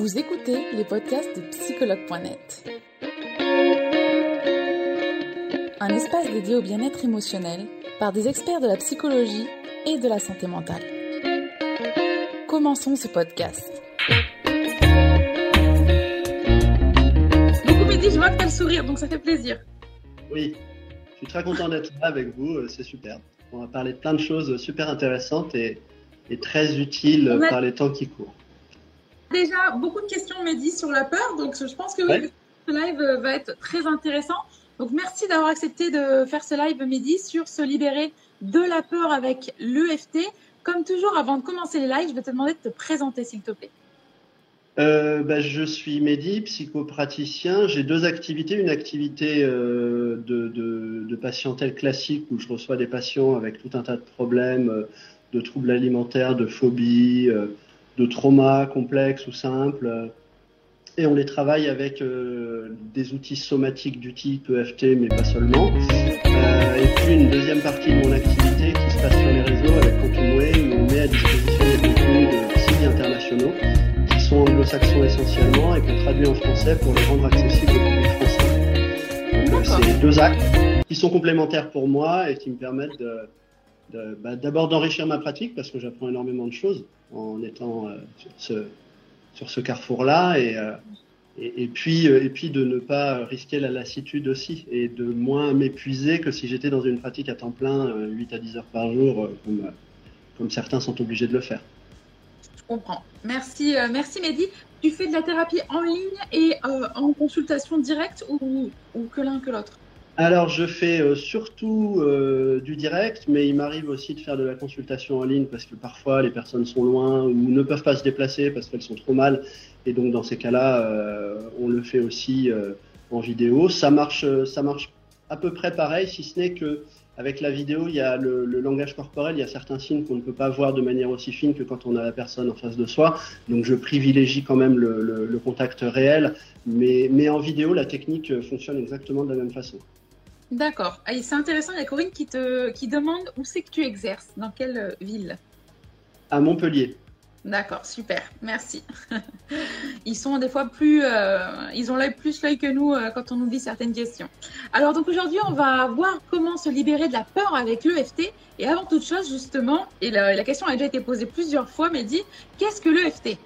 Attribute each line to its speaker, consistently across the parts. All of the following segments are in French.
Speaker 1: Vous écoutez les podcasts de psychologue.net. Un espace dédié au bien-être émotionnel par des experts de la psychologie et de la santé mentale. Commençons ce podcast.
Speaker 2: Beaucoup Mehdi, je vois que tu as le sourire, donc ça fait plaisir.
Speaker 3: Oui, je suis très content d'être là avec vous, euh, c'est super. On va parler de plein de choses super intéressantes et, et très utiles
Speaker 2: a-
Speaker 3: par les temps qui courent.
Speaker 2: Déjà, beaucoup de questions, Mehdi, sur la peur, donc je pense que
Speaker 3: Ouais.
Speaker 2: ce live euh, va être très intéressant. Donc merci d'avoir accepté de faire ce live, Mehdi, sur se libérer de la peur avec l'EFT. Comme toujours, avant de commencer les lives, je vais te demander de te présenter, s'il te plaît.
Speaker 3: Euh, bah, je suis Mehdi, psychopraticien. J'ai deux activités. Une activité euh, de, de, de patientèle classique où je reçois des patients avec tout un tas de problèmes, euh, de troubles alimentaires, de phobies, euh, de traumas complexes ou simples. euh, et on les travaille avec euh, des outils somatiques du type EFT, mais pas seulement. Euh, et puis une deuxième partie de mon activité qui se passe sur les réseaux avec Quantum Way, où on met à disposition des contenus de sites internationaux qui sont anglo-saxons essentiellement et qu'on traduit en français pour les rendre accessibles au public français. Donc, c'est deux actes qui sont complémentaires pour moi et qui me permettent de, de- bah, d'abord d'enrichir ma pratique parce que j'apprends énormément de choses en étant euh, sur ce, carrefour-là et, euh, et, et puis, euh, et puis de ne pas risquer la lassitude aussi et de moins m'épuiser que si j'étais dans une pratique à temps plein, euh, 8 à 10 heures par jour, comme, certains sont obligés de le faire.
Speaker 2: Je comprends. Merci, merci, Mehdi. Tu fais de la thérapie en ligne et en consultation directe ou que l'un que l'autre?
Speaker 3: Alors, je fais euh, surtout euh, du direct, mais il m'arrive aussi de faire de la consultation en ligne parce que parfois les personnes sont loin ou ne peuvent pas se déplacer parce qu'elles sont trop mal. Et donc, dans ces cas-là, euh, on le fait aussi en vidéo. Ça marche, ça marche à peu près pareil, si ce n'est que avec la vidéo, il y a le, langage corporel, il y a certains signes qu'on ne peut pas voir de manière aussi fine que quand on a la personne en face de soi. Donc, je privilégie quand même le, contact réel, mais, en vidéo, la technique fonctionne exactement de la même façon.
Speaker 2: D'accord. Et c'est intéressant, il y a Corinne qui te qui demande où c'est que tu exerces, dans quelle euh, ville?
Speaker 3: À Montpellier.
Speaker 2: D'accord, super, merci. Ils sont des fois plus, euh, ils ont l'œil plus l'œil que nous euh, quand on nous dit certaines questions. Alors donc aujourd'hui, on va voir comment se libérer de la peur avec l'EFT. Et avant toute chose, justement, et la, la question a déjà été posée plusieurs fois, mais dit, qu'est-ce que l'EFT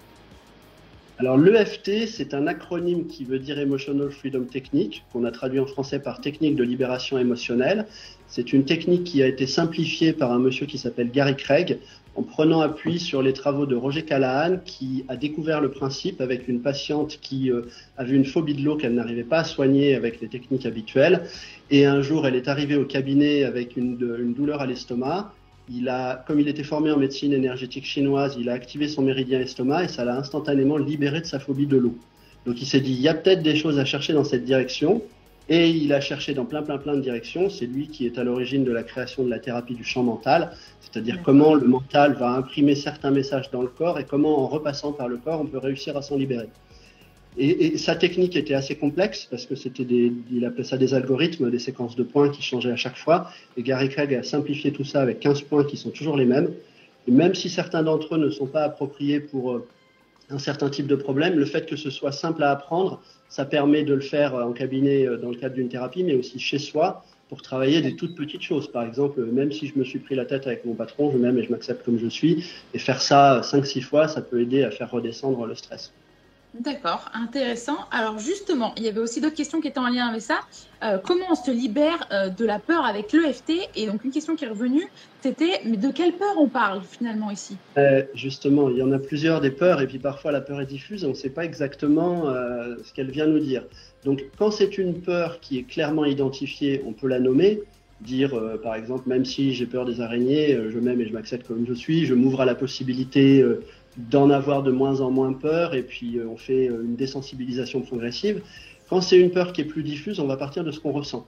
Speaker 3: Alors l'EFT, c'est un acronyme qui veut dire Emotional Freedom Technique, qu'on a traduit en français par technique de libération émotionnelle. C'est une technique qui a été simplifiée par un monsieur qui s'appelle Gary Craig, en prenant appui sur les travaux de Roger Callahan, qui a découvert le principe avec une patiente qui euh, avait une phobie de l'eau qu'elle n'arrivait pas à soigner avec les techniques habituelles. Et un jour, elle est arrivée au cabinet avec une, douleur à l'estomac. Il a, comme il était formé en médecine énergétique chinoise, il a activé son méridien estomac et ça l'a instantanément libéré de sa phobie de l'eau. Donc il s'est dit, il y a peut-être des choses à chercher dans cette direction. Et il a cherché dans plein, plein, plein de directions. C'est lui qui est à l'origine de la création de la thérapie du champ mental, c'est-à-dire comment le mental va imprimer certains messages dans le corps et comment, en repassant par le corps, on peut réussir à s'en libérer. Et, sa technique était assez complexe parce que c'était appelait ça des algorithmes, des séquences de points qui changeaient à chaque fois. Et Gary Craig a simplifié tout ça avec 15 points qui sont toujours les mêmes. Et même si certains d'entre eux ne sont pas appropriés pour euh, un certain type de problème, le fait que ce soit simple à apprendre, ça permet de le faire euh, en cabinet euh, dans le cadre d'une thérapie, mais aussi chez soi pour travailler des toutes petites choses. Par exemple, même si je me suis pris la tête avec mon patron, je m'aime et je m'accepte comme je suis, et faire ça 5-6 fois, ça peut aider à faire redescendre le stress.
Speaker 2: D'accord, intéressant. Alors justement, il y avait aussi d'autres questions qui étaient en lien avec ça. Euh, comment on se libère euh, de la peur avec l'EFT Et donc une question qui est revenue, c'était mais de quelle peur on parle finalement ici?
Speaker 3: Euh, justement, il y en a plusieurs des peurs, et puis parfois la peur est diffuse, et on ne sait pas exactement ce qu'elle vient nous dire. Donc, quand c'est une peur qui est clairement identifiée, on peut la nommer, dire par exemple, même si j'ai peur des araignées, je m'aime et je m'accepte comme je suis, je m'ouvre à la possibilité d'en avoir de moins en moins peur, et puis euh, on fait euh, une désensibilisation progressive. Quand c'est une peur qui est plus diffuse, on va partir de ce qu'on ressent.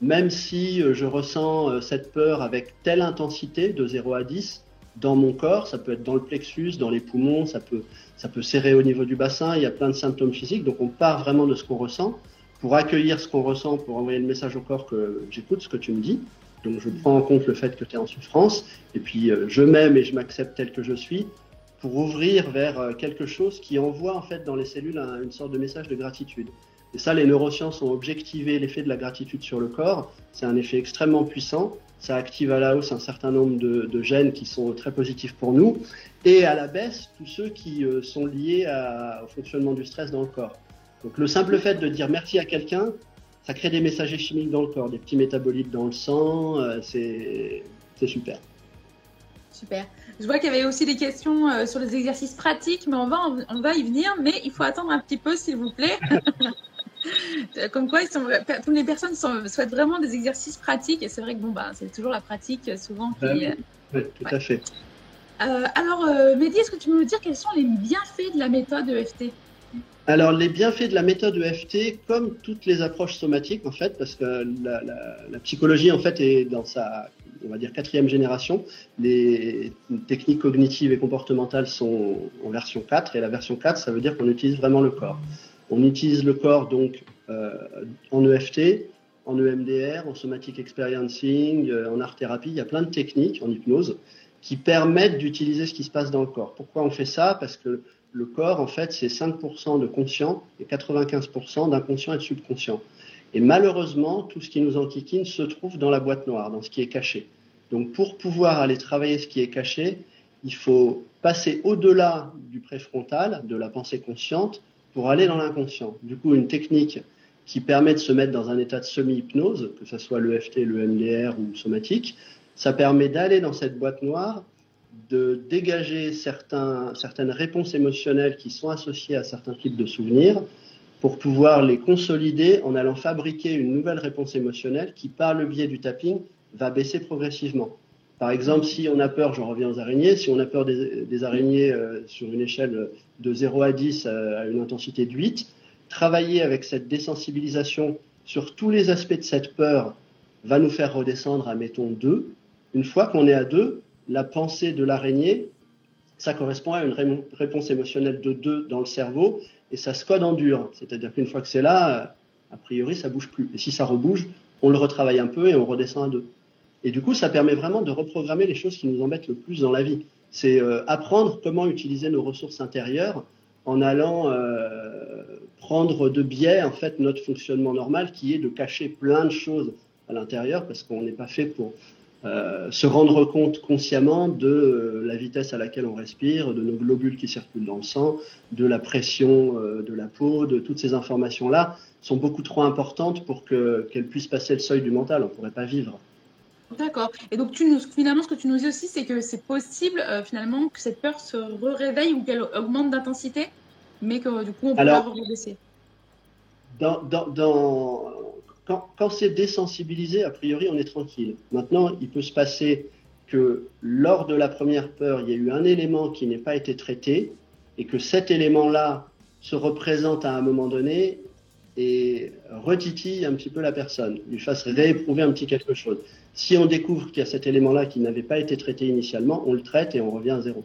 Speaker 3: Même si euh, je ressens cette peur avec telle intensité, de 0 à 10, dans mon corps, ça peut être dans le plexus, dans les poumons, ça peut, ça peut serrer au niveau du bassin, il y a plein de symptômes physiques, donc on part vraiment de ce qu'on ressent pour accueillir ce qu'on ressent, pour envoyer le message au corps que j'écoute ce que tu me dis. Donc je prends en compte le fait que tu es en souffrance, et puis je m'aime et je m'accepte tel que je suis, pour ouvrir vers quelque chose qui envoie en fait dans les cellules une sorte de message de gratitude. Et ça, les neurosciences ont objectivé l'effet de la gratitude sur le corps. C'est un effet extrêmement puissant. Ça active à la hausse un certain nombre de, gènes qui sont très positifs pour nous, et à la baisse tous ceux qui sont liés au fonctionnement du stress dans le corps. Donc le simple fait de dire merci à quelqu'un, ça crée des messagers chimiques dans le corps, des petits métabolites dans le sang, euh, c'est super.
Speaker 2: Super. Je vois qu'il y avait aussi des questions euh, sur les exercices pratiques, mais on va, on va y venir, mais il faut attendre un petit peu, s'il vous plaît. Comme quoi, toutes les personnes souhaitent vraiment des exercices pratiques, et c'est vrai que bon, bah, c'est toujours la pratique souvent qui.
Speaker 3: oui, tout à fait.
Speaker 2: Euh, alors, Mehdi, est-ce que tu peux nous dire quels sont les bienfaits de la méthode EFT
Speaker 3: alors, les bienfaits de la méthode EFT, comme toutes les approches somatiques, en fait, parce que la, psychologie, en fait, est dans sa, on va dire, quatrième génération. Les techniques cognitives et comportementales sont en version 4, et la version 4, ça veut dire qu'on utilise vraiment le corps. On utilise le corps, donc, euh, en EFT, en EMDR, en somatic experiencing, euh, en art thérapie. Il y a plein de techniques, en hypnose, qui permettent d'utiliser ce qui se passe dans le corps. Pourquoi on fait ça? Parce que le corps, en fait, c'est 5% de conscient et 95% d'inconscient et de subconscient. Et malheureusement, tout ce qui nous enquiquine se trouve dans la boîte noire, dans ce qui est caché. Donc, pour pouvoir aller travailler ce qui est caché, il faut passer au-delà du préfrontal, de la pensée consciente, pour aller dans l'inconscient. Du coup, une technique qui permet de se mettre dans un état de semi-hypnose, que ce soit l'EFT, le MDR ou somatique, ça permet d'aller dans cette boîte noire de dégager certaines réponses émotionnelles qui sont associées à certains types de souvenirs pour pouvoir les consolider en allant fabriquer une nouvelle réponse émotionnelle qui, par le biais du tapping, va baisser progressivement. Par exemple, si on a peur, je reviens aux araignées, si on a peur des, araignées euh, sur une échelle de 0 à 10 euh, à une intensité de 8, travailler avec cette désensibilisation sur tous les aspects de cette peur va nous faire redescendre à, mettons, 2. Une fois qu'on est à 2, la pensée de l'araignée, ça correspond à une réponse émotionnelle de 2 dans le cerveau et ça se code en dur. C'est-à-dire qu'une fois que c'est là, euh, a priori, ça bouge plus. Et si ça rebouge, on le retravaille un peu et on redescend à 2. Et du coup, ça permet vraiment de reprogrammer les choses qui nous embêtent le plus dans la vie. C'est euh, apprendre comment utiliser nos ressources intérieures en allant euh, prendre de biais en fait notre fonctionnement normal qui est de cacher plein de choses à l'intérieur parce qu'on n'est pas fait pour euh, se rendre compte consciemment de euh, la vitesse à laquelle on respire, de nos globules qui circulent dans le sang, de la pression euh, de la peau, de toutes ces informations-là sont beaucoup trop importantes pour qu'elles puissent passer le seuil du mental. On ne pourrait pas vivre.
Speaker 2: D'accord. Et donc, tu nous, finalement, ce que tu nous dis aussi, c'est que c'est possible, finalement, que cette peur se réveille ou qu'elle augmente d'intensité, mais que du coup, on peut Alors, pas.
Speaker 3: Dans, dans, dans, quand, c'est désensibilisé, a priori, on est tranquille. Maintenant, il peut se passer que lors de la première peur, il y a eu un élément qui n'ait pas été traité et que cet élément-là se représente à un moment donné et retitille un petit peu la personne, lui fasse rééprouver un petit quelque chose. Si on découvre qu'il y a cet élément-là qui n'avait pas été traité initialement, on le traite et on revient à zéro.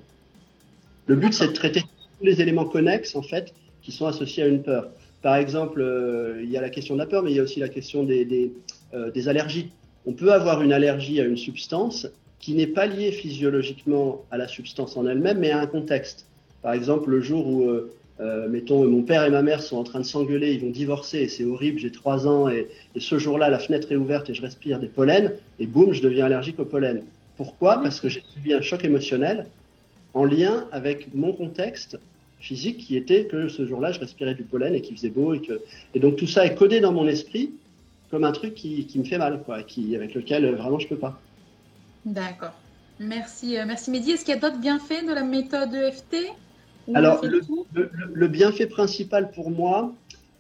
Speaker 3: Le but, c'est de traiter tous les éléments connexes, en fait, qui sont associés à une peur. Par exemple, euh, il y a la question de la peur, mais il y a aussi la question des, euh, des, allergies. On peut avoir une allergie à une substance qui n'est pas liée physiologiquement à la substance en elle-même, mais à un contexte. Par exemple, le jour où, euh, mettons, mon père et ma mère sont en train de s'engueuler, ils vont divorcer, et c'est horrible, j'ai trois ans, et, et ce jour-là, la fenêtre est ouverte et je respire des pollens, et boum, je deviens allergique au pollen. Pourquoi? Parce que j'ai subi un choc émotionnel en lien avec mon contexte physique qui était que ce jour-là, je respirais du pollen et qu'il faisait beau. Et, que... et donc tout ça est codé dans mon esprit comme un truc qui, qui me fait mal, quoi, qui, avec lequel euh, vraiment je peux pas.
Speaker 2: D'accord. Merci, euh, merci Mehdi. Est-ce qu'il y a d'autres bienfaits de la méthode EFT
Speaker 3: Alors, le, le, bienfait principal pour moi,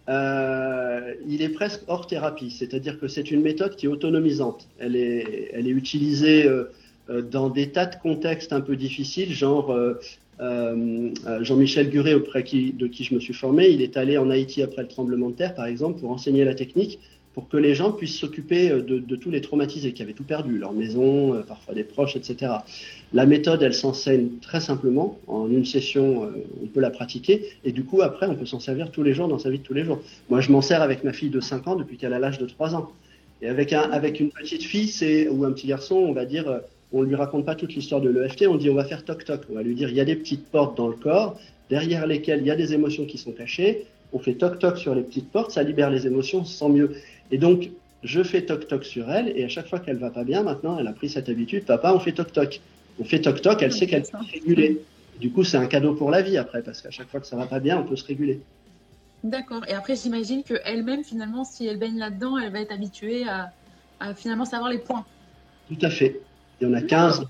Speaker 3: euh, il est presque hors thérapie. C'est-à-dire que c'est une méthode qui est autonomisante. Elle est, elle est utilisée dans des tas de contextes un peu difficiles, genre euh, euh, Jean-Michel Guret, auprès de qui je me suis formé, il est allé en Haïti après le tremblement de terre, par exemple, pour enseigner la technique, pour que les gens puissent s'occuper euh, de, tous les traumatisés qui avaient tout perdu, leur maison, parfois des proches, etc. La méthode, elle s'enseigne très simplement. En une session, on peut la pratiquer. Et du coup, après, on peut s'en servir tous les jours dans sa vie de tous les jours. Moi, je m'en sers avec ma fille de 5 ans depuis qu'elle a l'âge de 3 ans. Et avec, avec une petite fille ou un petit garçon, on va dire on ne lui raconte pas toute l'histoire de l'EFT, on dit on va faire toc-toc. On va lui dire il y a des petites portes dans le corps, derrière lesquelles il y a des émotions qui sont cachées. On fait toc-toc sur les petites portes, ça libère les émotions, sent mieux. Et donc, je fais toc-toc sur elle, et à chaque fois qu'elle va pas bien, maintenant, elle a pris cette habitude, papa, on fait toc-toc. On fait toc-toc, elle sait qu'elle peut se réguler. Du coup, c'est un cadeau pour la vie après, parce qu'à chaque fois que ça va pas bien, on peut se réguler.
Speaker 2: D'accord. Et après, j'imagine qu'elle-même, finalement, si elle baigne là-dedans, elle va être habituée à, à finalement savoir les points.
Speaker 3: Tout à fait. Il y en a 15,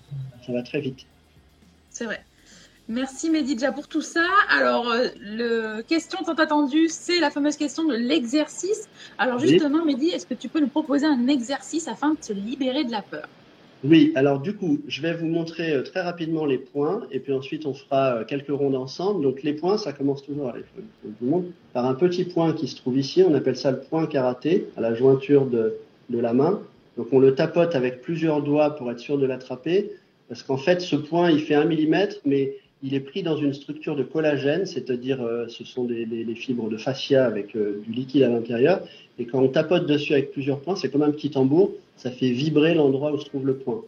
Speaker 3: ça va très vite.
Speaker 2: C'est vrai. Merci Medidja pour tout ça. Alors, euh, le question tant attendue, c'est la fameuse question de l'exercice. Alors justement, Mehdi, est-ce que tu peux nous proposer un exercice afin de se libérer de la peur?
Speaker 3: Oui, alors du coup, je vais vous montrer euh, très rapidement les points et puis ensuite on fera euh, quelques rondes ensemble. Donc les points, ça commence toujours, par un petit point qui se trouve ici. On appelle ça le point karaté, à la jointure de, de la main. Donc on le tapote avec plusieurs doigts pour être sûr de l'attraper, parce qu'en fait ce point il fait un millimètre, mais il est pris dans une structure de collagène, c'est-à-dire euh, ce sont des, fibres de fascia avec euh, du liquide à l'intérieur, et quand on tapote dessus avec plusieurs points, c'est comme un petit tambour, ça fait vibrer l'endroit où se trouve le point.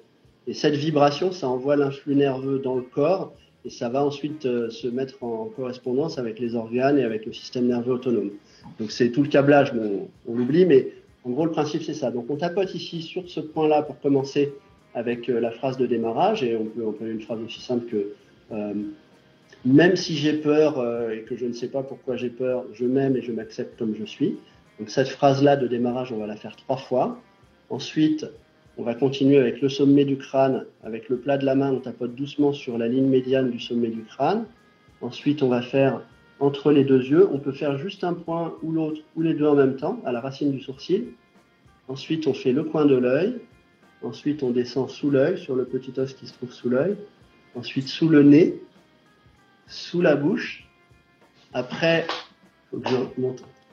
Speaker 3: Et cette vibration, ça envoie l'influx nerveux dans le corps, et ça va ensuite euh, se mettre en correspondance avec les organes et avec le système nerveux autonome. Donc c'est tout le câblage, on l'oublie, mais en gros, le principe, c'est ça. Donc, on tapote ici sur ce point-là pour commencer avec euh, la phrase de démarrage. Et on peut employer une phrase aussi simple que euh, même si j'ai peur euh, et que je ne sais pas pourquoi j'ai peur, je m'aime et je m'accepte comme je suis. Donc, cette phrase-là de démarrage, on va la faire trois fois. Ensuite, on va continuer avec le sommet du crâne. Avec le plat de la main, on tapote doucement sur la ligne médiane du sommet du crâne. Ensuite, on va faire entre les deux yeux. On peut faire juste un point ou l'autre ou les deux en même temps à la racine du sourcil. Ensuite, on fait le coin de l'œil. Ensuite, on descend sous l'œil, sur le petit os qui se trouve sous l'œil. Ensuite, sous le nez, sous la bouche. Après, faut que je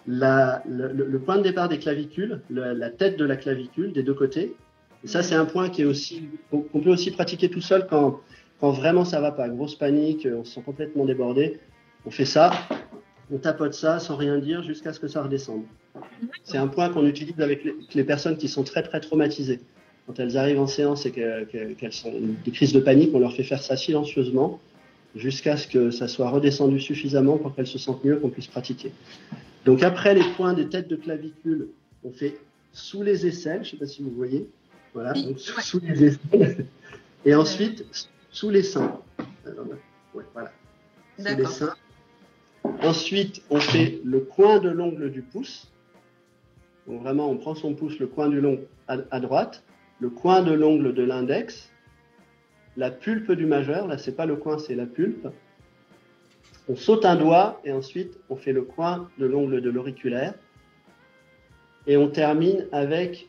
Speaker 3: le, point de départ des clavicules, la tête de la clavicule des deux côtés. Et ça, c'est un point qui est aussi qu'on peut aussi pratiquer tout seul quand, quand vraiment ça va pas, grosse panique, on se sent complètement débordé. On fait ça, on tapote ça sans rien dire jusqu'à ce que ça redescende. C'est un point qu'on utilise avec les, personnes qui sont très très traumatisées. Quand elles arrivent en séance et qu'elles sont des crises de panique, on leur fait faire ça silencieusement jusqu'à ce que ça soit redescendu suffisamment pour qu'elles se sentent mieux, qu'on puisse pratiquer. Donc après les points des têtes de clavicule, on fait sous les aisselles, je ne sais pas si vous voyez, voilà, donc sous les aisselles, et ensuite sous les seins. ouais, voilà. Sous les seins. Ensuite, on fait le coin de l'ongle du pouce. Donc vraiment, on prend son pouce, le coin du long à, droite, le coin de l'ongle de l'index, la pulpe du majeur. Là, c'est pas le coin, c'est la pulpe. On saute un doigt et ensuite on fait le coin de l'ongle de l'auriculaire. Et on termine avec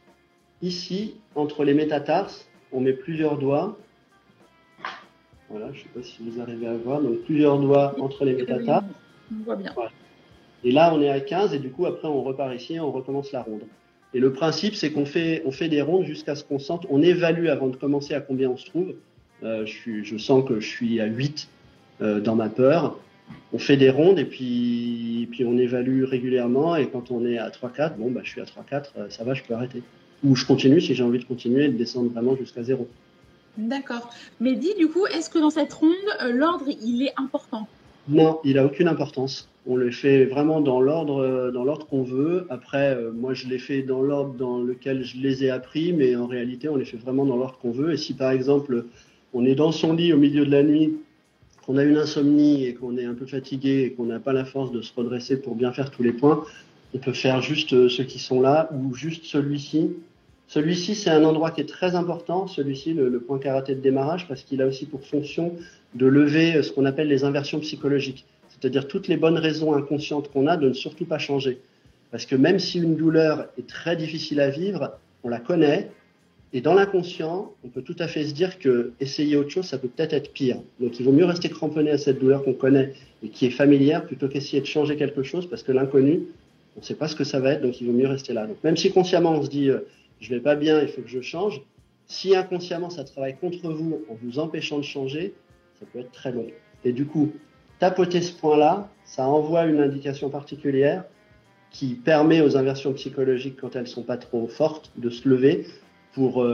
Speaker 3: ici, entre les métatarses, on met plusieurs doigts. Voilà, je ne sais pas si vous arrivez à voir. Donc plusieurs doigts entre les métatarses.
Speaker 2: On voit bien.
Speaker 3: Et là, on est à 15 et du coup, après, on repart ici et on recommence la ronde. Et le principe, c'est qu'on fait, on fait des rondes jusqu'à ce qu'on sente, on évalue avant de commencer à combien on se trouve. Euh, je, suis, je sens que je suis à 8 euh, dans ma peur. On fait des rondes et puis, puis on évalue régulièrement. Et quand on est à 3-4, bon, bah, je suis à 3-4, euh, ça va, je peux arrêter. Ou je continue si j'ai envie de continuer et de descendre vraiment jusqu'à 0.
Speaker 2: D'accord. Mais dis, du coup, est-ce que dans cette ronde, l'ordre, il est important?
Speaker 3: Non, il a aucune importance. On le fait vraiment dans l'ordre, euh, dans l'ordre qu'on veut. Après, euh, moi, je l'ai fait dans l'ordre dans lequel je les ai appris, mais en réalité, on les fait vraiment dans l'ordre qu'on veut. Et si par exemple, on est dans son lit au milieu de la nuit, qu'on a une insomnie et qu'on est un peu fatigué et qu'on n'a pas la force de se redresser pour bien faire tous les points, on peut faire juste euh, ceux qui sont là ou juste celui-ci. Celui-ci, c'est un endroit qui est très important, celui-ci, le, le point karaté de démarrage, parce qu'il a aussi pour fonction de lever euh, ce qu'on appelle les inversions psychologiques, c'est-à-dire toutes les bonnes raisons inconscientes qu'on a de ne surtout pas changer. Parce que même si une douleur est très difficile à vivre, on la connaît, et dans l'inconscient, on peut tout à fait se dire que essayer autre chose, ça peut peut-être être pire. Donc il vaut mieux rester cramponné à cette douleur qu'on connaît et qui est familière plutôt qu'essayer de changer quelque chose parce que l'inconnu, on ne sait pas ce que ça va être, donc il vaut mieux rester là. Donc même si consciemment on se dit euh, je vais pas bien, il faut que je change, si inconsciemment ça travaille contre vous en vous empêchant de changer, ça peut être très long. Et du coup, tapoter ce point-là, ça envoie une indication particulière qui permet aux inversions psychologiques, quand elles sont pas trop fortes, de se lever. pour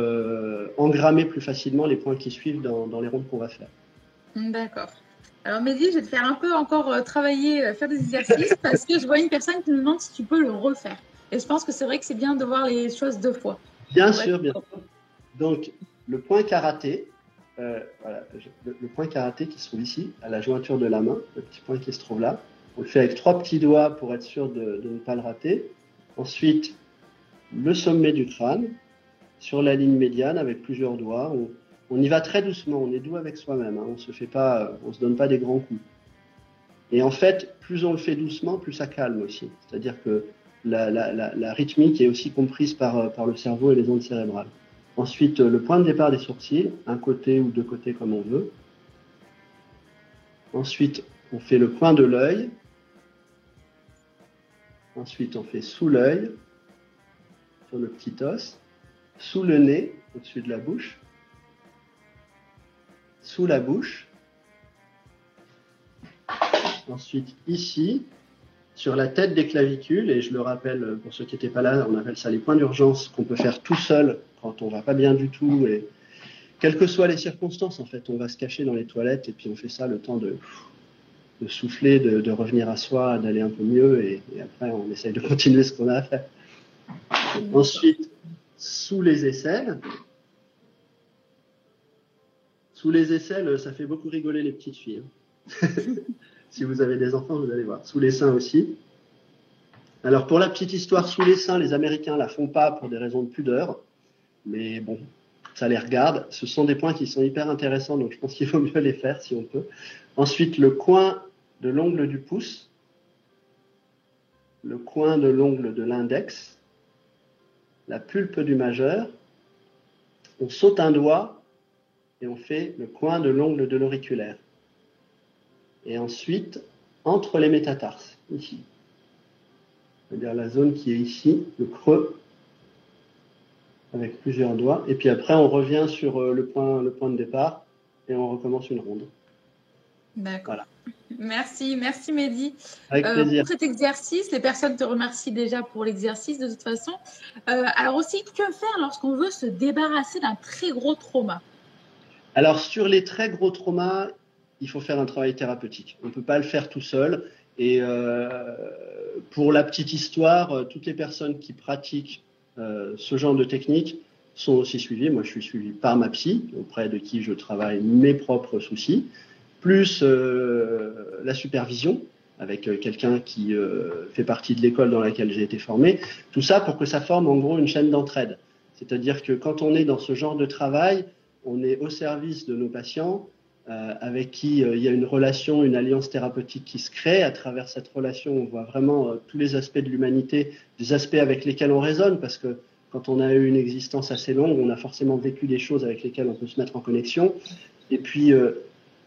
Speaker 3: engrammer plus facilement les points qui suivent dans, dans les rondes qu'on va faire.
Speaker 2: D'accord. Alors Mehdi, je vais te faire un peu encore travailler, faire des exercices parce que je vois une personne qui me demande si tu peux le refaire. Et je pense que c'est vrai que c'est bien de voir les choses deux fois.
Speaker 3: Bien sûr, bien sûr. Donc, le point karaté, euh, voilà, le, point karaté qui se trouve ici, à la jointure de la main, le petit point qui se trouve là. On le fait avec trois petits doigts pour être sûr de, ne pas le rater. Ensuite, le sommet du crâne, sur la ligne médiane avec plusieurs doigts. On, y va très doucement, on est doux avec soi-même, hein. on se se donne pas des grands coups. Et en fait, plus on le fait doucement, plus ça calme aussi. C'est-à-dire que la, rythmique est aussi comprise par, par le cerveau et les ondes cérébrales. Ensuite, le point de départ des sourcils, un côté ou deux côtés comme on veut. Ensuite, on fait le point de l'œil. Ensuite, on fait sous l'œil, sur le petit os, sous le nez, au-dessus de la bouche, sous la bouche. Ensuite, ici, sur la tête des clavicules, et je le rappelle pour ceux qui n'étaient pas là, on appelle ça les points d'urgence qu'on peut faire tout seul quand on va pas bien du tout, et quelles que soient les circonstances, en fait, on va se cacher dans les toilettes, et puis on fait ça le temps de, souffler, de, revenir à soi, d'aller un peu mieux, et, après on essaye de continuer ce qu'on a à faire. Ensuite, sous les aisselles, sous les aisselles, ça fait beaucoup rigoler les petites filles. Hein. Si vous avez des enfants, vous allez voir. Sous les seins aussi. Alors pour la petite histoire, sous les seins, les Américains la font pas pour des raisons de pudeur, mais bon, ça les regarde. Ce sont des points qui sont hyper intéressants, donc je pense qu'il vaut mieux les faire si on peut. Ensuite, le coin de l'ongle du pouce, le coin de l'ongle de l'index, la pulpe du majeur. On saute un doigt et on fait le coin de l'ongle de l'auriculaire et ensuite entre les métatarses, ici. C'est-à-dire la zone qui est ici, le creux, avec plusieurs doigts. Et puis après, on revient sur euh, le point, le point de départ et on recommence une ronde.
Speaker 2: D'accord. Merci, merci Mehdi.
Speaker 3: Avec euh, plaisir.
Speaker 2: pour cet exercice, les personnes te remercient déjà pour l'exercice de toute façon. Euh, alors aussi, que faire lorsqu'on veut se débarrasser d'un très gros trauma?
Speaker 3: Alors sur les très gros traumas, il faut faire un travail thérapeutique. On ne peut pas le faire tout seul. Et euh, pour la petite histoire, toutes les personnes qui pratiquent euh, ce genre de technique sont aussi suivies. Moi, je suis suivi par ma psy, auprès de qui je travaille mes propres soucis, plus la supervision avec quelqu'un qui fait partie de l'école dans laquelle j'ai été formé. Tout ça pour que ça forme en gros une chaîne d'entraide. C'est-à-dire que quand on est dans ce genre de travail, on est au service de nos patients euh, avec qui euh, il y a une relation, une alliance thérapeutique qui se crée. À travers cette relation, on voit vraiment euh, tous les aspects de l'humanité, des aspects avec lesquels on résonne, parce que quand on a eu une existence assez longue, on a forcément vécu des choses avec lesquelles on peut se mettre en connexion. Et puis,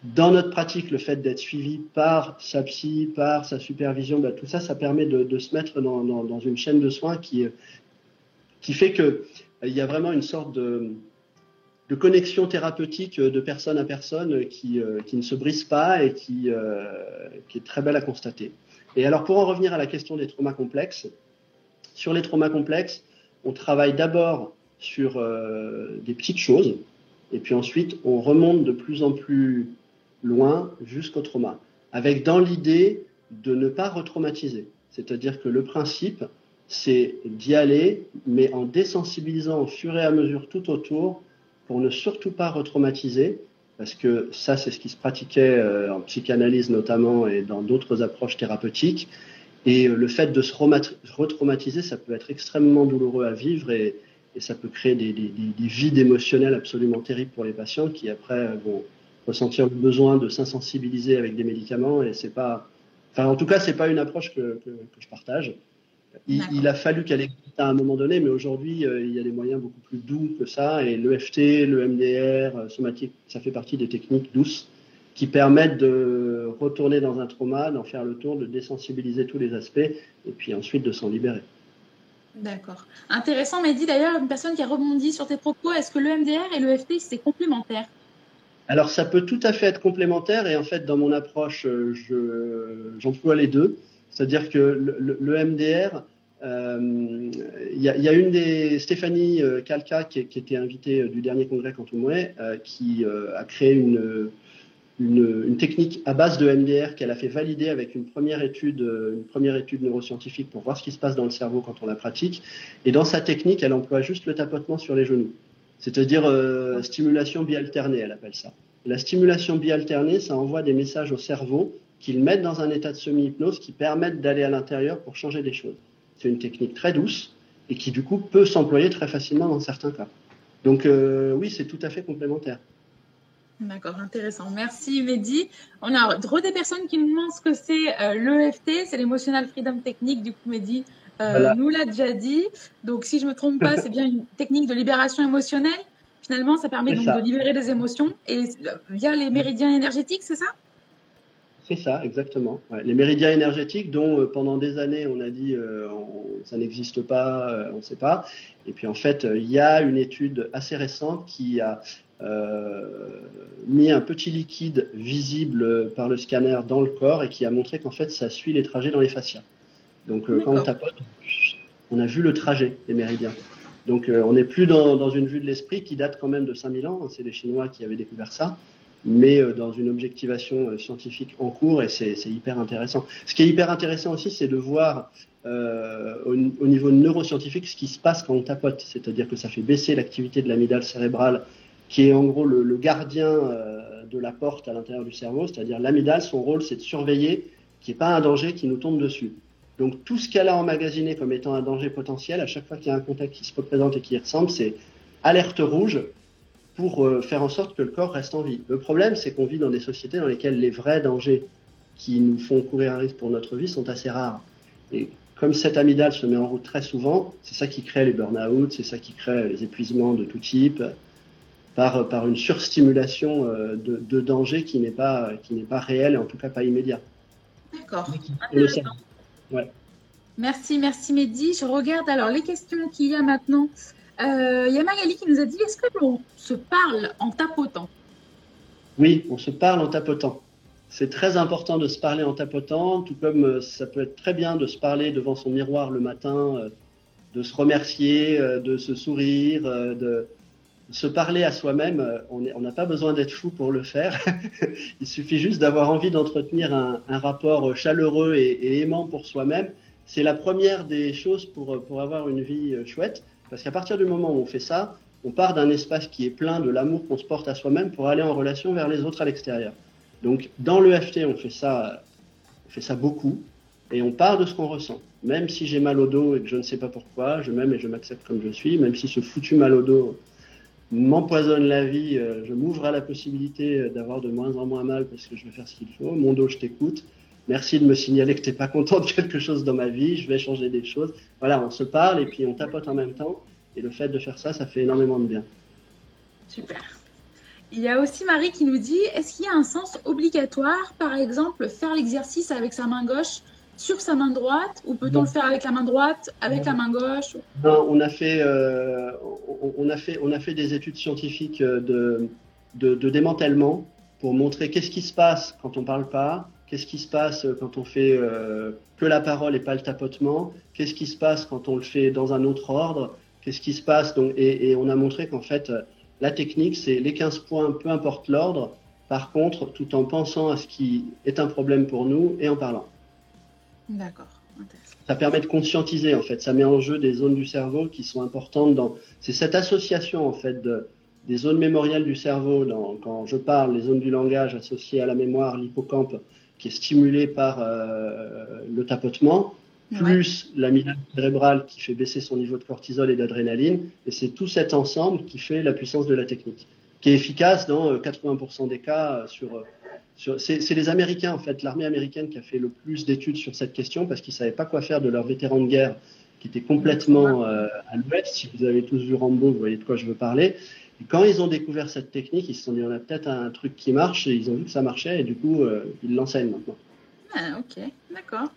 Speaker 3: dans notre pratique, le fait d'être suivi par sa psy, par sa supervision, bah, tout ça, ça permet de, se mettre dans, une chaîne de soins qui, qui fait qu'il il y a vraiment une sorte de de connexion thérapeutique euh, de personne à personne euh, qui, euh, qui ne se brise pas et qui est très belle à constater. Et alors pour en revenir à la question des traumas complexes, sur les traumas complexes, on travaille d'abord sur des petites choses et puis ensuite on remonte de plus en plus loin jusqu'au trauma, avec dans l'idée de ne pas retraumatiser. C'est-à-dire que le principe, c'est d'y aller, mais en désensibilisant au fur et à mesure tout autour pour ne surtout pas retraumatiser, parce que ça, c'est ce qui se pratiquait euh, en psychanalyse notamment et dans d'autres approches thérapeutiques. Et euh, le fait de se retraumatiser, ça peut être extrêmement douloureux à vivre et, ça peut créer des, vides émotionnels absolument terribles pour les patients qui après euh, vont ressentir le besoin de s'insensibiliser avec des médicaments et c'est pas, enfin en tout cas c'est pas une approche que, que je partage. Il, a fallu qu'elle existe à un moment donné, mais aujourd'hui, euh, il y a des moyens beaucoup plus doux que ça. Et l'EFT, le MDR, euh, somatique, ça fait partie des techniques douces qui permettent de retourner dans un trauma, d'en faire le tour, de désensibiliser tous les aspects et puis ensuite de s'en libérer.
Speaker 2: D'accord. Intéressant, Mehdi. D'ailleurs, une personne qui a rebondi sur tes propos, est-ce que le MDR et l'EFT, c'est complémentaire?
Speaker 3: Alors, ça peut tout à fait être complémentaire et en fait, dans mon approche, j'emploie les deux. C'est-à-dire que le, MDR il y, a une des Stéphanie Kalka qui, était invitée du dernier congrès Quantum Mouet, qui a créé une, une, technique à base de MDR qu'elle a fait valider avec une première étude, une première étude neuroscientifique pour voir ce qui se passe dans le cerveau quand on la pratique. Et dans sa technique, elle emploie juste le tapotement sur les genoux, c'est-à-dire stimulation bialternée, elle appelle ça. La stimulation bialternée, ça envoie des messages au cerveau qu'ils mettent dans un état de semi-hypnose qui permettent d'aller à l'intérieur pour changer des choses. C'est une technique très douce et qui du coup peut s'employer très facilement dans certains cas. Donc euh, oui, c'est tout à fait complémentaire.
Speaker 2: D'accord, intéressant. Merci Mehdi. On a trop des personnes qui nous demandent ce que c'est euh, l'EFT, c'est l'Emotional Freedom Technique. Du coup, Mehdi euh, nous l'a déjà dit. Donc, si je ne me trompe pas, c'est bien une technique de libération émotionnelle. Finalement, ça permet donc de libérer des émotions et via les méridiens énergétiques, c'est ça?
Speaker 3: C'est ça, exactement. Les méridiens énergétiques dont euh, pendant des années on a dit euh, ça n'existe pas, euh, on ne sait pas. Et puis en fait, il y a une étude assez récente qui a mis un petit liquide visible par le scanner dans le corps et qui a montré qu'en fait ça suit les trajets dans les fascias. Donc quand on tapote, on a vu le trajet des méridiens. Donc on n'est plus dans, une vue de l'esprit qui date quand même de 5000 ans, c'est les Chinois qui avaient découvert ça, mais euh, dans une objectivation euh, scientifique en cours et c'est hyper intéressant. Ce qui est hyper intéressant aussi, c'est de voir au, niveau neuroscientifique ce qui se passe quand on tapote, c'est-à-dire que ça fait baisser l'activité de l'amygdale cérébrale qui est en gros le, gardien de la porte à l'intérieur du cerveau, c'est-à-dire l'amygdale, son rôle c'est de surveiller qu'il n'y ait pas un danger qui nous tombe dessus. Donc tout ce qu'elle a emmagasiné comme étant un danger potentiel, à chaque fois qu'il y a un contact qui se représente et qui y ressemble, c'est alerte rouge pour euh, faire en sorte que le corps reste en vie. Le problème, c'est qu'on vit dans des sociétés dans lesquelles les vrais dangers qui nous font courir un risque pour notre vie sont assez rares. Et comme cette amygdale se met en route très souvent, c'est ça qui crée les burn-out, c'est ça qui crée les épuisements de tout type, par, par une surstimulation euh, de, de danger qui n'est pas, qui pas réel et en tout cas pas immédiat.
Speaker 2: D'accord. Merci, merci Mehdi. Je regarde alors les questions qu'il y a maintenant. Euh, il y a Magali qui nous a dit est-ce que l'on se parle en tapotant
Speaker 3: Oui, on se parle en tapotant. C'est très important de se parler en tapotant, tout comme euh, ça peut être très bien de se parler devant son miroir le matin, euh, de se remercier, de se sourire, de se parler à soi-même. On n'a pas besoin d'être fou pour le faire. Il suffit juste d'avoir envie d'entretenir un, rapport chaleureux et aimant pour soi-même c'est la première des choses pour, pour avoir une vie chouette. Parce qu'à partir du moment où on fait ça, on part d'un espace qui est plein de l'amour qu'on se porte à soi-même pour aller en relation vers les autres à l'extérieur. Donc dans l'EFT, on fait ça, on fait ça beaucoup et on part de ce qu'on ressent. Même si j'ai mal au dos et que je ne sais pas pourquoi, je m'aime et je m'accepte comme je suis, même si ce foutu mal au dos m'empoisonne la vie, euh, je m'ouvre à la possibilité d'avoir de moins en moins mal parce que je vais faire ce qu'il faut. Mon dos, je t'écoute. Merci de me signaler que tu n'es pas content de quelque chose dans ma vie, je vais changer des choses. Voilà, on se parle et puis on tapote en même temps. Et le fait de faire ça, ça fait énormément de bien.
Speaker 2: Super. Il y a aussi Marie qui nous dit est-ce qu'il y a un sens obligatoire, par exemple, faire l'exercice avec sa main gauche sur sa main droite ou peut-on le faire avec la main droite, avec la main gauche
Speaker 3: Non, on a fait, euh, on, a fait, on a fait des études scientifiques de, de, de démantèlement pour montrer qu'est-ce qui se passe quand on ne parle pas, Qu'est-ce qui se passe quand on fait euh, que la parole et pas le tapotement? Qu'est-ce qui se passe quand on le fait dans un autre ordre? Qu'est-ce qui se passe donc, et, on a montré qu'en fait, la technique, c'est les 15 points, peu importe l'ordre, par contre, tout en pensant à ce qui est un problème pour nous et en parlant.
Speaker 2: D'accord.
Speaker 3: Ça permet de conscientiser, en fait. Ça met en jeu des zones du cerveau qui sont importantes dans. C'est cette association, en fait, de, des zones mémorielles du cerveau, dans, quand je parle, les zones du langage associées à la mémoire, l'hippocampe, qui est stimulé par euh, le tapotement, plus l'amygdale cérébrale qui fait baisser son niveau de cortisol et d'adrénaline. Et c'est tout cet ensemble qui fait la puissance de la technique, qui est efficace dans 80% euh, des cas. Euh, sur, sur c'est les Américains, en fait, l'armée américaine qui a fait le plus d'études sur cette question parce qu'ils ne savaient pas quoi faire de leurs vétérans de guerre qui étaient complètement à l'ouest. Si vous avez tous vu Rambo, vous voyez de quoi je veux parler quand ils ont découvert cette technique, ils se sont dit on a peut-être un truc qui marche et ils ont vu que ça marchait et du coup euh, ils l'enseignent maintenant.
Speaker 2: Ah, ok, d'accord.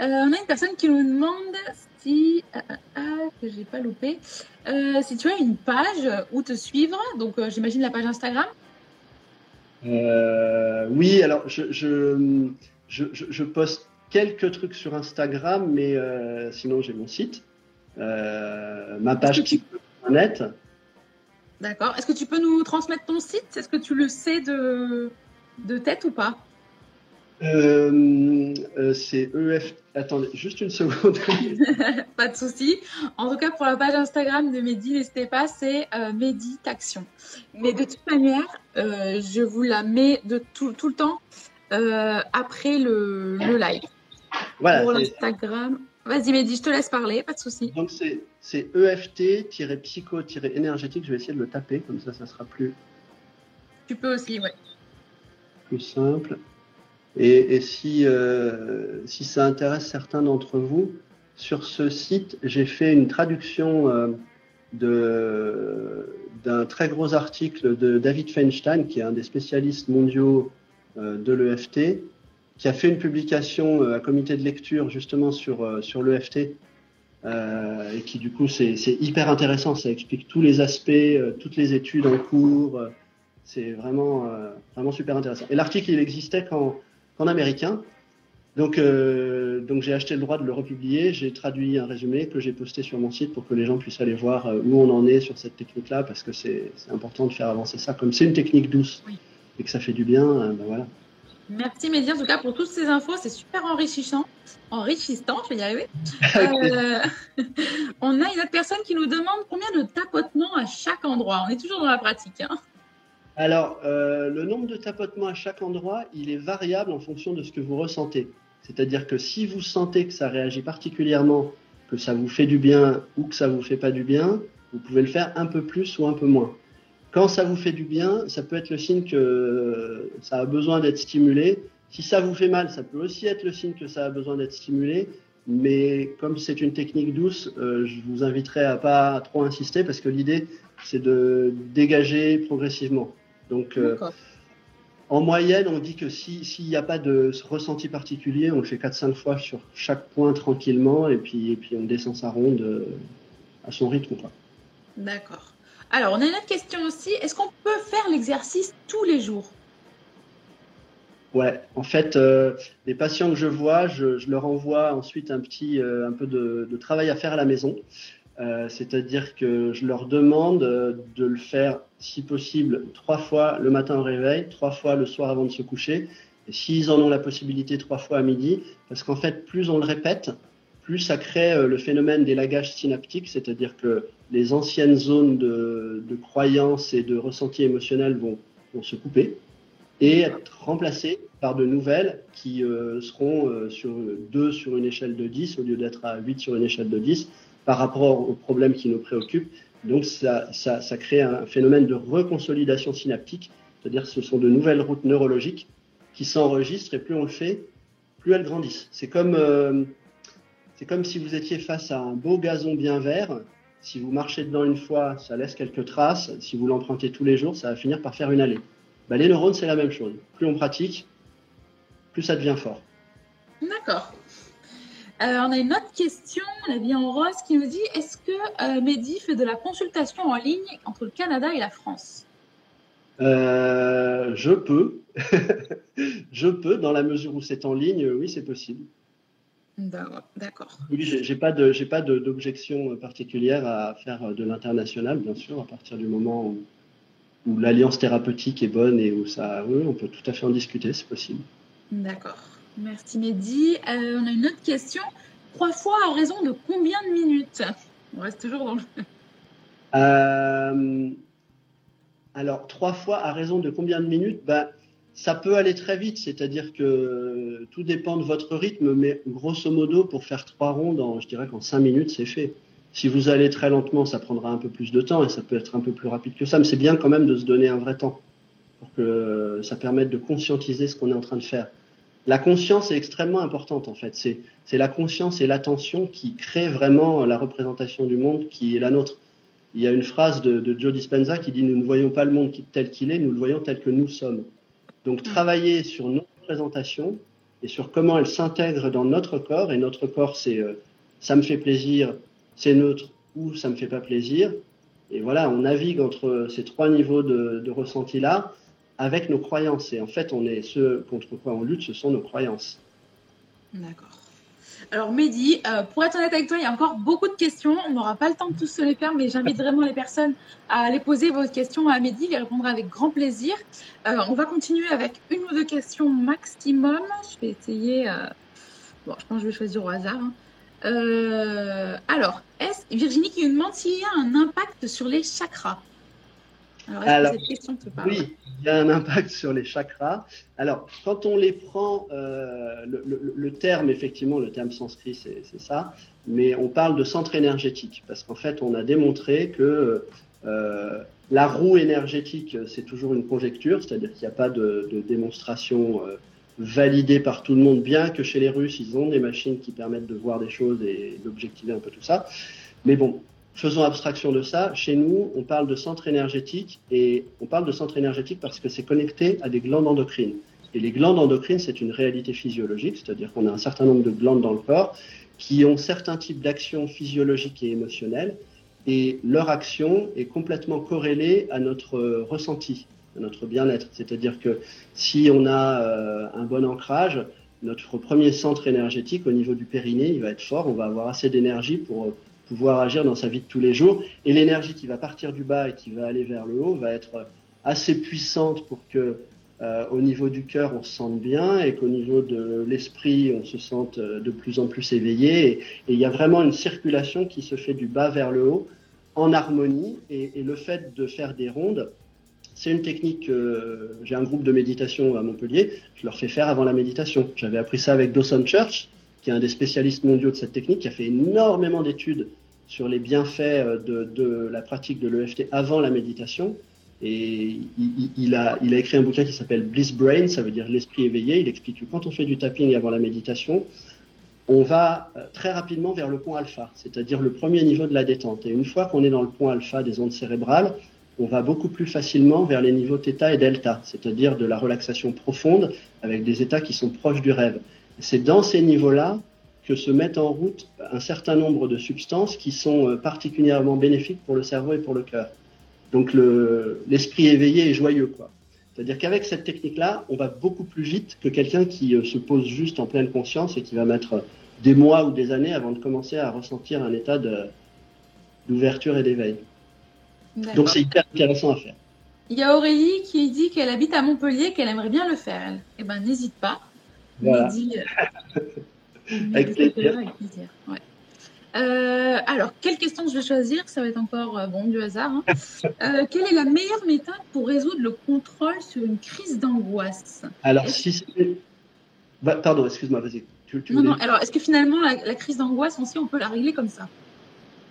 Speaker 2: Euh, on a une personne qui nous demande si, ah, ah, ah que j'ai pas loupé, euh, si tu as une page où te suivre, donc j'imagine la page Instagram.
Speaker 3: oui, alors je, je, je, je, poste quelques trucs sur Instagram, mais sinon j'ai mon site, ma page qui net.
Speaker 2: D'accord. Est-ce que tu peux nous transmettre ton site? Est-ce que tu le sais de, de tête ou pas?
Speaker 3: Euh, euh, c'est EF. Attendez, juste une seconde.
Speaker 2: pas de souci. En tout cas, pour la page Instagram de Mehdi, n'hésitez pas, c'est euh, Méditation. Mais de toute manière, euh, je vous la mets de tout, tout le temps après le, le, live. Voilà. Pour l'Instagram. Vas-y, Mehdi, je te laisse parler, pas de souci.
Speaker 3: Donc, c'est EFT-psycho-énergétique. Je vais essayer de le taper, comme ça, ça sera plus.
Speaker 2: Tu peux aussi, ouais.
Speaker 3: Plus simple. Et, si, euh, si ça intéresse certains d'entre vous, sur ce site, j'ai fait une traduction euh, d'un très gros article de David Feinstein, qui est un des spécialistes mondiaux euh, de l'EFT, qui a fait une publication à comité de lecture justement sur, sur l'EFT. Et qui du coup c'est hyper intéressant, ça explique tous les aspects, toutes les études en cours, c'est vraiment, vraiment super intéressant. Et l'article il existait quand, en américain. Donc, euh, donc j'ai acheté le droit de le republier. J'ai traduit un résumé que j'ai posté sur mon site pour que les gens puissent aller voir euh, où on en est sur cette technique-là, parce que c'est important de faire avancer ça. Comme c'est une technique douce et que ça fait du bien, euh, ben voilà.
Speaker 2: Merci Mehdi en tout cas pour toutes ces infos, c'est super enrichissant. Enrichissant, je vais y arriver. on a une autre personne qui nous demande combien de tapotements à chaque endroit. On est toujours dans la pratique. Hein.
Speaker 3: Alors, euh, le nombre de tapotements à chaque endroit, il est variable en fonction de ce que vous ressentez. C'est-à-dire que si vous sentez que ça réagit particulièrement, que ça vous fait du bien ou que ça vous fait pas du bien, vous pouvez le faire un peu plus ou un peu moins. Quand ça vous fait du bien, ça peut être le signe que ça a besoin d'être stimulé. Si ça vous fait mal, ça peut aussi être le signe que ça a besoin d'être stimulé. Mais comme c'est une technique douce, euh, je vous inviterai à pas trop insister parce que l'idée, c'est de dégager progressivement. Donc, euh, en moyenne, on dit que s'il n'y a pas de ressenti particulier, on le fait 4-5 fois sur chaque point tranquillement et puis, et puis on descend sa ronde euh, à son rythme.
Speaker 2: D'accord. Alors, on a une autre question aussi. Est-ce qu'on peut faire l'exercice tous les jours?
Speaker 3: Ouais, en fait, euh, les patients que je vois, je, leur envoie ensuite un petit, un peu de, travail à faire à la maison. Euh, c'est-à-dire que je leur demande euh, de le faire, si possible, trois fois le matin au réveil, trois fois le soir avant de se coucher, et s'ils en ont la possibilité, trois fois à midi, parce qu'en fait, plus on le répète, plus ça crée euh, le phénomène des lagages synaptiques, c'est-à-dire que les anciennes zones de, de croyance et de ressenti émotionnel vont, se couper et être remplacées par de nouvelles qui seront sur 2 sur une échelle de 10 au lieu d'être à 8 sur une échelle de 10 par rapport aux problèmes qui nous préoccupent. Donc ça, ça, crée un phénomène de reconsolidation synaptique, c'est-à-dire ce sont de nouvelles routes neurologiques qui s'enregistrent et plus on le fait, plus elles grandissent. C'est comme, euh, c'est comme si vous étiez face à un beau gazon bien vert. Si vous marchez dedans une fois, ça laisse quelques traces. Si vous l'empruntez tous les jours, ça va finir par faire une allée. Ben, les neurones, c'est la même chose. Plus on pratique, plus ça devient fort.
Speaker 2: D'accord. Euh, on a une autre question, la vie en rose, qui nous dit est-ce que euh, Mehdi fait de la consultation en ligne entre le Canada et la France?
Speaker 3: Euh, Je peux. je peux, dans la mesure où c'est en ligne, oui, c'est possible.
Speaker 2: D'accord.
Speaker 3: Oui, j'ai pas de, j'ai pas d'objection particulière à faire de l'international, bien sûr, à partir du moment où, où l'alliance thérapeutique est bonne et où ça, oui, on peut tout à fait en discuter, c'est possible.
Speaker 2: D'accord. Merci Mehdi. Euh, on a une autre question. Trois fois à raison de combien de minutes? On reste toujours dans le...
Speaker 3: Euh, alors, trois fois à raison de combien de minutes? Ben, Ça peut aller très vite, c'est-à-dire que tout dépend de votre rythme, mais grosso modo, pour faire trois rondes, je dirais qu'en cinq minutes, c'est fait. Si vous allez très lentement, ça prendra un peu plus de temps et ça peut être un peu plus rapide que ça, mais c'est bien quand même de se donner un vrai temps pour que ça permette de conscientiser ce qu'on est en train de faire. La conscience est extrêmement importante en fait. C'est la conscience et l'attention qui créent vraiment la représentation du monde qui est la nôtre. Il y a une phrase de, Joe Dispenza qui dit Nous ne voyons pas le monde tel qu'il est, nous le voyons tel que nous sommes. Donc travailler sur notre représentation et sur comment elle s'intègre dans notre corps, et notre corps c'est euh, ça me fait plaisir, c'est neutre ou ça me fait pas plaisir. Et voilà, on navigue entre ces trois niveaux de, de ressenti-là avec nos croyances. Et en fait, on est ce contre quoi on lutte, ce sont nos croyances.
Speaker 2: D'accord. Alors Mehdi, euh, pour être honnête avec toi, il y a encore beaucoup de questions. On n'aura pas le temps de tous se les faire, mais j'invite vraiment les personnes à aller poser vos questions à Mehdi. Il répondra avec grand plaisir. Euh, on va continuer avec une ou deux questions maximum. Je vais essayer. Euh, bon, je pense que je vais choisir au hasard. Hein. Alors, est Virginie qui nous demande s'il y a un impact sur les chakras.
Speaker 3: Alors, cette question te parle? Oui, il y a un impact sur les chakras. Alors, quand on les prend, euh, le, terme, effectivement, le terme sanskrit, c'est ça, mais on parle de centre énergétique, parce qu'en fait, on a démontré que euh, la roue énergétique, c'est toujours une conjecture, c'est-à-dire qu'il n'y a pas de, démonstration euh, validée par tout le monde, bien que chez les Russes, ils ont des machines qui permettent de voir des choses et d'objectiver un peu tout ça. Mais bon, faisons abstraction de ça. Chez nous, on parle de centre énergétique et on parle de centre énergétique parce que c'est connecté à des glandes endocrines. Et les glandes endocrines, c'est une réalité physiologique, c'est-à-dire qu'on a un certain nombre de glandes dans le corps qui ont certains types d'actions physiologiques et émotionnelles et leur action est complètement corrélée à notre ressenti, notre bien-être. C'est-à-dire que si on a euh, un bon ancrage, notre premier centre énergétique au niveau du périnée, il va être fort, on va avoir assez d'énergie pour pouvoir agir dans sa vie de tous les jours. Et l'énergie qui va partir du bas et qui va aller vers le haut va être assez puissante pour que euh, au niveau du cœur on se sente bien et qu'au niveau de l'esprit on se sente euh, de plus en plus éveillé. Et, il y a vraiment une circulation qui se fait du bas vers le haut en harmonie. Et le fait de faire des rondes, c'est une technique. J'ai un groupe de méditation à Montpellier. Je leur fais faire avant la méditation. J'avais appris ça avec Dawson Church qui est un des spécialistes mondiaux de cette technique, qui a fait énormément d'études sur les bienfaits euh, de, la pratique de l'EFT avant la méditation. Et il, a, il a écrit un bouquin qui s'appelle Bliss Brain, ça veut dire l'esprit éveillé. Il explique que quand on fait du tapping avant la méditation, on va euh, très rapidement vers le point alpha, c'est-à-dire le premier niveau de la détente. Et une fois qu'on est dans le point alpha des ondes cérébrales, on va beaucoup plus facilement vers les niveaux θ et delta, c'est-à-dire de la relaxation profonde avec des états qui sont proches du rêve. C'est dans ces niveaux-là que se mettent en route un certain nombre de substances qui sont euh, particulièrement bénéfiques pour le cerveau et pour le cœur. Donc l'esprit éveillé est joyeux, quoi. C'est-à-dire qu'avec cette technique-là, on va beaucoup plus vite que quelqu'un qui euh, se pose juste en pleine conscience et qui va mettre des mois ou des années avant de commencer à ressentir un état d'ouverture et d'éveil. Donc c'est hyper intéressant à faire.
Speaker 2: Il y a Aurélie qui dit qu'elle habite à Montpellier, qu'elle aimerait bien le faire. Eh ben, n'hésite pas. Voilà. avec plaisir. Euh, alors, quelle question je vais choisir? Ça va être encore euh, bon du hasard. Hein. Euh, quelle est la meilleure méthode pour résoudre le contrôle sur une crise d'angoisse?
Speaker 3: Alors, si c'est. Bah, pardon, excuse-moi, vas-y.
Speaker 2: non, non, alors est-ce que finalement la, crise d'angoisse, on on peut la régler comme ça?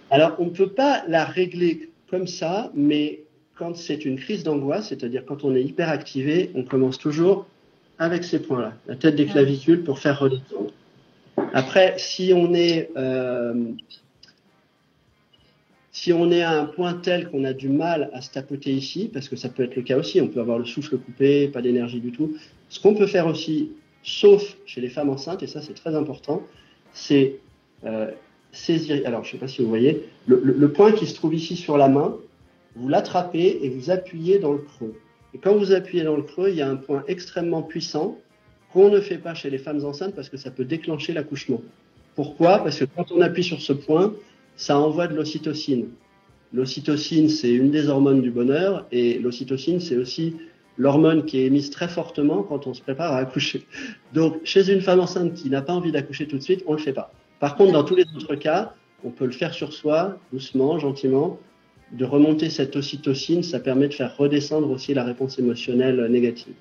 Speaker 3: Alors, on ne peut pas la régler comme ça, mais quand c'est une crise d'angoisse, c'est-à-dire quand on est hyper activé, on commence toujours avec ces points-là, la tête des clavicules pour faire redescendre. Après, si on est euh, si on est à un point tel qu'on a du mal à se tapoter ici, parce que ça peut être le cas aussi, on peut avoir le souffle coupé, pas d'énergie du tout. Ce qu'on peut faire aussi, sauf chez les femmes enceintes, et ça c'est très important, c'est euh, saisir. Alors je ne sais pas si vous voyez, le point qui se trouve ici sur la main, vous l'attrapez et vous appuyez dans le creux. Et quand vous appuyez dans le creux, il y a un point extrêmement puissant qu'on ne fait pas chez les femmes enceintes parce que ça peut déclencher l'accouchement. Pourquoi? Parce que quand on appuie sur ce point, ça envoie de l'ocytocine. L'ocytocine, c'est une des hormones du bonheur et l'ocytocine, c'est aussi l'hormone qui est émise très fortement quand on se prépare à accoucher. Donc, chez une femme enceinte qui n'a pas envie d'accoucher tout de suite, on ne le fait pas. Par contre, dans tous les autres cas, on peut le faire sur soi, doucement, gentiment, de remonter cette ocytocine, ça permet de faire redescendre aussi la réponse émotionnelle négative.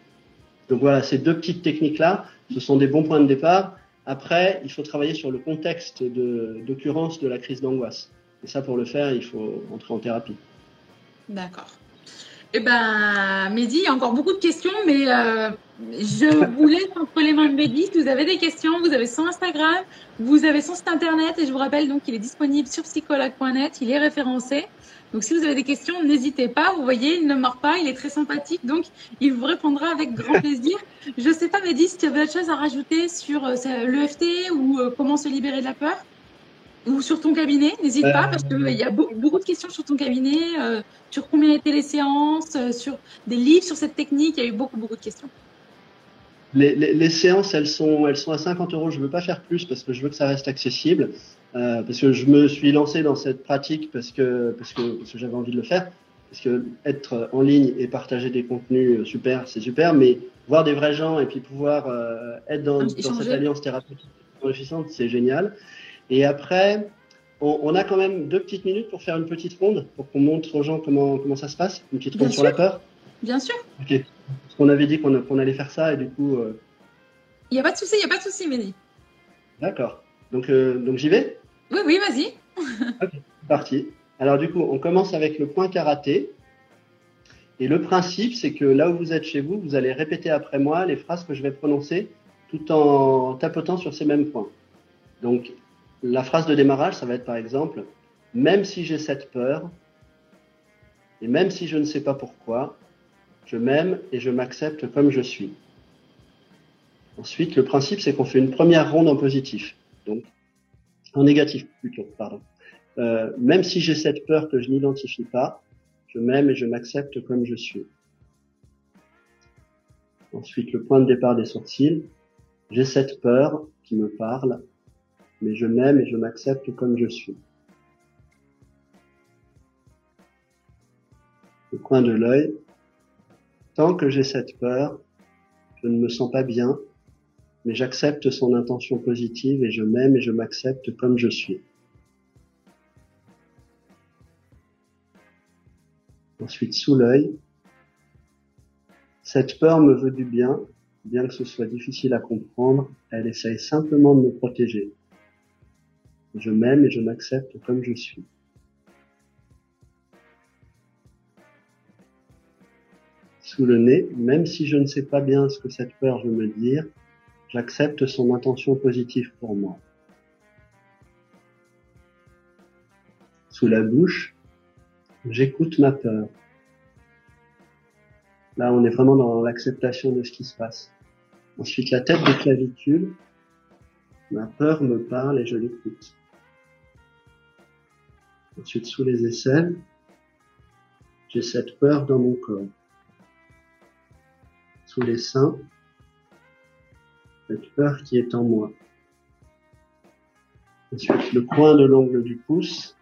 Speaker 3: Donc voilà, ces deux petites techniques-là, ce sont des bons points de départ. Après, il faut travailler sur le contexte d'occurrence de, la crise d'angoisse. Et ça, pour le faire, il faut entrer en thérapie.
Speaker 2: D'accord. Eh ben, Mehdi, il y a encore beaucoup de questions, mais euh, je vous laisse entre les mains de Mehdi. Si vous avez des questions, vous avez son Instagram, vous avez son site internet, et je vous rappelle donc qu'il est disponible sur psychologue.net, il est référencé. Donc si vous avez des questions, n'hésitez pas. Vous voyez, il ne mord pas, il est très sympathique, donc il vous répondra avec grand plaisir. Je ne sais pas, Mehdi, si tu avais autre chose à rajouter sur euh, l'EFT ou euh, comment se libérer de la peur? Ou sur ton cabinet, n'hésite pas, parce qu'il y a beaucoup de questions sur ton cabinet, euh, sur combien étaient les séances, sur des livres sur cette technique, il y a eu beaucoup, beaucoup de questions.
Speaker 3: les, séances, elles sont, elles sont à 50 euros. Je ne veux pas faire plus parce que je veux que ça reste accessible. Euh, parce que je me suis lancé dans cette pratique parce que, parce que, parce que j'avais envie de le faire. Parce que être en ligne et partager des contenus euh, super, c'est super, mais voir des vrais gens et puis pouvoir euh, être dans, dans cette alliance thérapeutique enrichissante, c'est génial. Et après, on, on, a quand même deux petites minutes pour faire une petite ronde, pour qu'on montre aux gens comment, comment ça se passe, une petite ronde sur la peur.
Speaker 2: Bien sûr.
Speaker 3: Ok. Parce qu'on avait dit qu'on allait faire ça et du coup.
Speaker 2: Euh, il n'y a pas de souci, il n'y a pas de souci, Mehdi.
Speaker 3: D'accord. Donc, euh, donc j'y vais?
Speaker 2: Oui, oui, vas-y.
Speaker 3: ok, parti. Alors du coup, on commence avec le point karaté. Et le principe, c'est que là où vous êtes chez vous, vous allez répéter après moi les phrases que je vais prononcer tout en tapotant sur ces mêmes points. Donc, la phrase de démarrage, ça va être par exemple, même si j'ai cette peur, et même si je ne sais pas pourquoi, je m'aime et je m'accepte comme je suis. Ensuite, le principe, c'est qu'on fait une première ronde en positif. Donc, en négatif plutôt, pardon. Euh, même si j'ai cette peur que je n'identifie pas, je m'aime et je m'accepte comme je suis. Ensuite, le point de départ des sourcils. J'ai cette peur qui me parle, mais je m'aime et je m'accepte comme je suis. Le coin de l'œil. Tant que j'ai cette peur, je ne me sens pas bien, mais j'accepte son intention positive et je m'aime et je m'accepte comme je suis. Ensuite, sous l'œil. Cette peur me veut du bien, bien que ce soit difficile à comprendre, elle essaye simplement de me protéger. Je m'aime et je m'accepte comme je suis. Sous le nez, même si je ne sais pas bien ce que cette peur veut me dire, j'accepte son intention positive pour moi. Sous la bouche, j'écoute ma peur. Là, on est vraiment dans l'acceptation de ce qui se passe. Ensuite, la tête des clavicules. Ma peur me parle et je l'écoute. Ensuite, sous les aisselles, j'ai cette peur dans mon corps. Sous les seins, cette peur qui est en moi. Ensuite, le coin de l'ongle du pouce,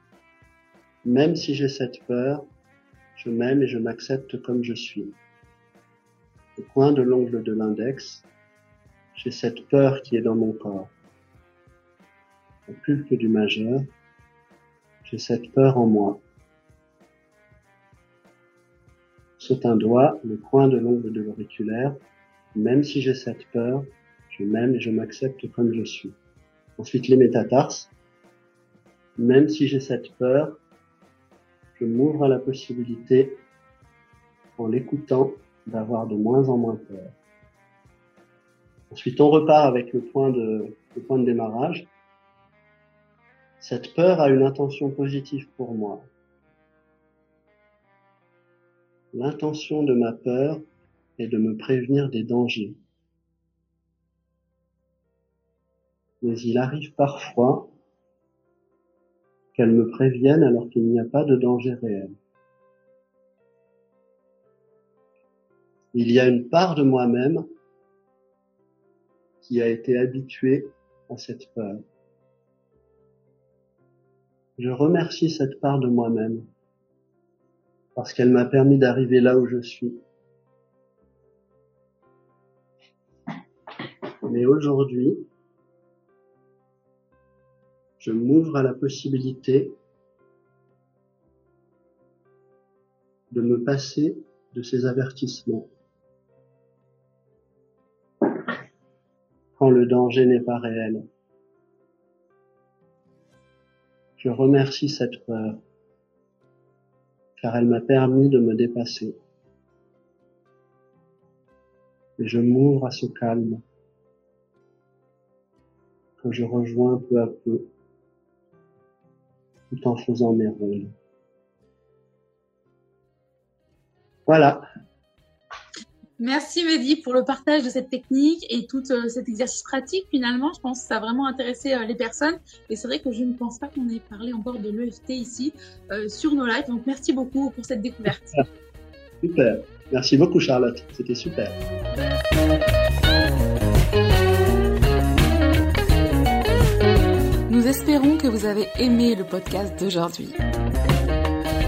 Speaker 3: même si j'ai cette peur, je m'aime et je m'accepte comme je suis. Le coin de l'ongle de l'index, j'ai cette peur qui est dans mon corps. Le pulpe du majeur, j'ai cette peur en moi. Saute un doigt, le coin de l'ongle de l'auriculaire. Même si j'ai cette peur, je m'aime et je m'accepte comme je suis. Ensuite, les métatarses. Même si j'ai cette peur, je m'ouvre à la possibilité, en l'écoutant, d'avoir de moins en moins peur. Ensuite, on repart avec le point de, le point de démarrage. Cette peur a une intention positive pour moi. L'intention de ma peur est de me prévenir des dangers. Mais il arrive parfois qu'elle me prévienne alors qu'il n'y a pas de danger réel. Il y a une part de moi-même qui a été habituée à cette peur. Je remercie cette part de moi-même parce qu'elle m'a permis d'arriver là où je suis. Mais aujourd'hui, je m'ouvre à la possibilité de me passer de ces avertissements. Quand le danger n'est pas réel. Je remercie cette peur, car elle m'a permis de me dépasser. Et je m'ouvre à ce calme que je rejoins peu à peu, tout en faisant mes rôles. Voilà.
Speaker 2: Merci Mehdi pour le partage de cette technique et tout euh, cet exercice pratique. Finalement, je pense que ça a vraiment intéressé euh, les personnes. Et c'est vrai que je ne pense pas qu'on ait parlé encore de l'EFT ici euh, sur nos lives. Donc merci beaucoup pour cette découverte.
Speaker 3: Super. Merci beaucoup Charlotte. C'était super.
Speaker 2: Nous espérons que vous avez aimé le podcast d'aujourd'hui.